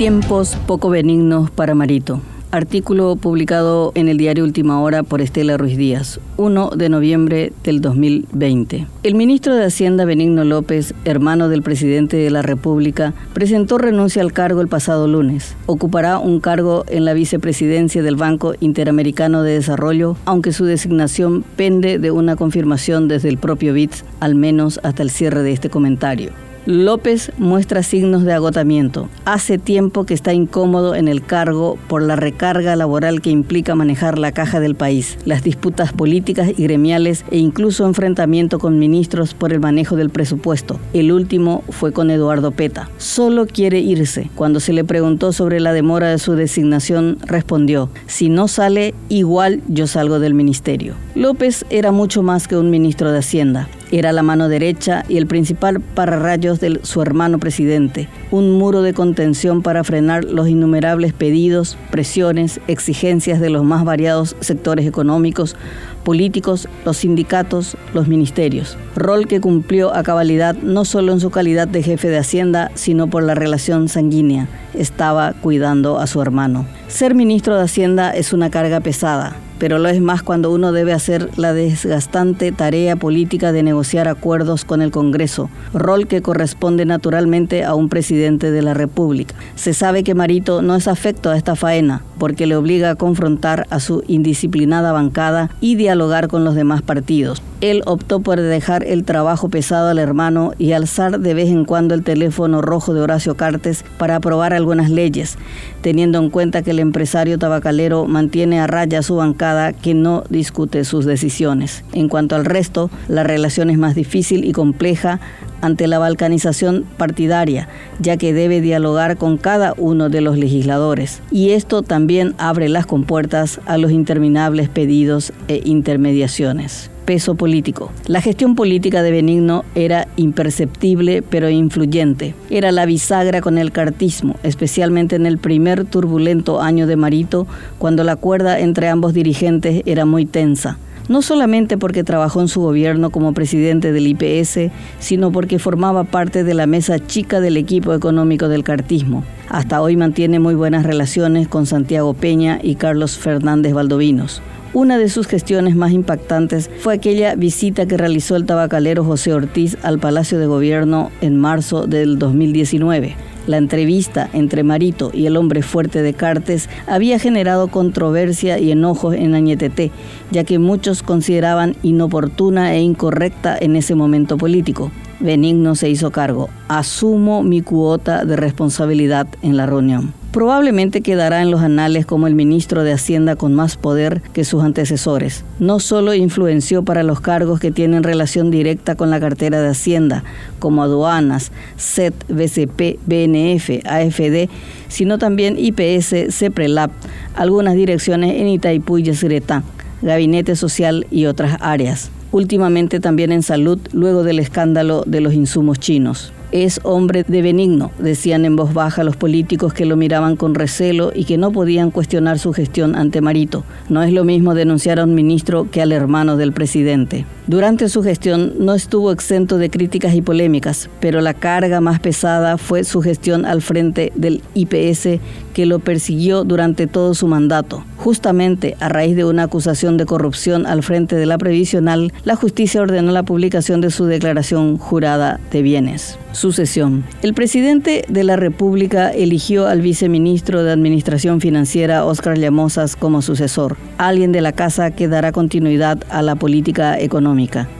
Tiempos poco benignos para Marito. Artículo publicado en el diario Última Hora por Estela Ruiz Díaz, 1 de noviembre del 2020. El ministro de Hacienda Benigno López, hermano del presidente de la República, presentó renuncia al cargo el pasado lunes. Ocupará un cargo en la vicepresidencia del Banco Interamericano de Desarrollo, aunque su designación pende de una confirmación desde el propio BITS, al menos hasta el cierre de este comentario. López muestra signos de agotamiento. Hace tiempo que está incómodo en el cargo por la recarga laboral que implica manejar la caja del país, las disputas políticas y gremiales e incluso enfrentamiento con ministros por el manejo del presupuesto. El último fue con Eduardo Peta. Solo quiere irse. Cuando se le preguntó sobre la demora de su designación, respondió, si no sale, igual yo salgo del ministerio. López era mucho más que un ministro de Hacienda. Era la mano derecha y el principal pararrayos de su hermano presidente, un muro de contención para frenar los innumerables pedidos, presiones, exigencias de los más variados sectores económicos, políticos, los sindicatos, los ministerios. Rol que cumplió a cabalidad no solo en su calidad de jefe de Hacienda, sino por la relación sanguínea. Estaba cuidando a su hermano. Ser ministro de Hacienda es una carga pesada pero lo es más cuando uno debe hacer la desgastante tarea política de negociar acuerdos con el Congreso, rol que corresponde naturalmente a un presidente de la República. Se sabe que Marito no es afecto a esta faena, porque le obliga a confrontar a su indisciplinada bancada y dialogar con los demás partidos. Él optó por dejar el trabajo pesado al hermano y alzar de vez en cuando el teléfono rojo de Horacio Cartes para aprobar algunas leyes, teniendo en cuenta que el empresario tabacalero mantiene a raya su bancada que no discute sus decisiones. En cuanto al resto, la relación es más difícil y compleja ante la balcanización partidaria, ya que debe dialogar con cada uno de los legisladores. Y esto también abre las compuertas a los interminables pedidos e intermediaciones peso político. La gestión política de Benigno era imperceptible pero influyente. Era la bisagra con el cartismo, especialmente en el primer turbulento año de Marito, cuando la cuerda entre ambos dirigentes era muy tensa no solamente porque trabajó en su gobierno como presidente del IPS, sino porque formaba parte de la mesa chica del equipo económico del cartismo. Hasta hoy mantiene muy buenas relaciones con Santiago Peña y Carlos Fernández Valdovinos. Una de sus gestiones más impactantes fue aquella visita que realizó el tabacalero José Ortiz al Palacio de Gobierno en marzo del 2019. La entrevista entre Marito y el hombre fuerte de Cartes había generado controversia y enojos en Añetete, ya que muchos consideraban inoportuna e incorrecta en ese momento político. Benigno se hizo cargo. Asumo mi cuota de responsabilidad en la reunión. Probablemente quedará en los anales como el ministro de Hacienda con más poder que sus antecesores. No solo influenció para los cargos que tienen relación directa con la cartera de Hacienda, como aduanas, SET, BCP, BNF, AFD, sino también IPS, CEPRELAB, algunas direcciones en Itaipú y Yacyretá, Gabinete Social y otras áreas. Últimamente también en salud, luego del escándalo de los insumos chinos es hombre de benigno, decían en voz baja los políticos que lo miraban con recelo y que no podían cuestionar su gestión ante Marito. No es lo mismo denunciar a un ministro que al hermano del presidente. Durante su gestión no estuvo exento de críticas y polémicas, pero la carga más pesada fue su gestión al frente del IPS que lo persiguió durante todo su mandato. Justamente a raíz de una acusación de corrupción al frente de la previsional, la justicia ordenó la publicación de su declaración jurada de bienes. Sucesión. El presidente de la República eligió al viceministro de Administración Financiera, Óscar Llamosas, como sucesor, alguien de la casa que dará continuidad a la política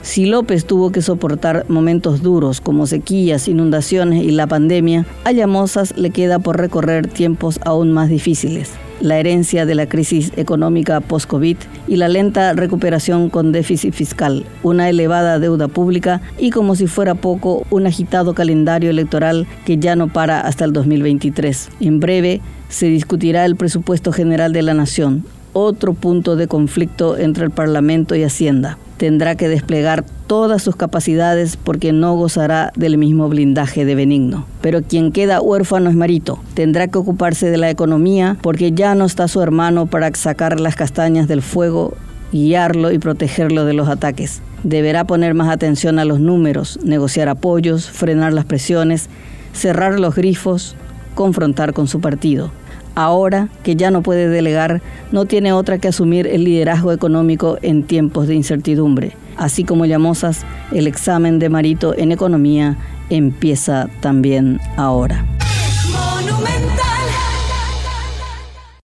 Si López tuvo que soportar momentos duros como sequías, inundaciones y la pandemia, a Llamosas le queda por recorrer tiempos aún más difíciles la herencia de la crisis económica post-COVID y la lenta recuperación con déficit fiscal, una elevada deuda pública y, como si fuera poco, un agitado calendario electoral que ya no para hasta el 2023. En breve se discutirá el presupuesto general de la Nación, otro punto de conflicto entre el Parlamento y Hacienda. Tendrá que desplegar todas sus capacidades porque no gozará del mismo blindaje de Benigno. Pero quien queda huérfano es Marito. Tendrá que ocuparse de la economía porque ya no está su hermano para sacar las castañas del fuego guiarlo y protegerlo de los ataques. Deberá poner más atención a los números, negociar apoyos, frenar las presiones, cerrar los grifos, confrontar con su partido. Ahora que ya no puede delegar, no tiene otra que asumir el liderazgo económico en tiempos de incertidumbre. Así como Llamosas, el examen de Marito en economía empieza también ahora.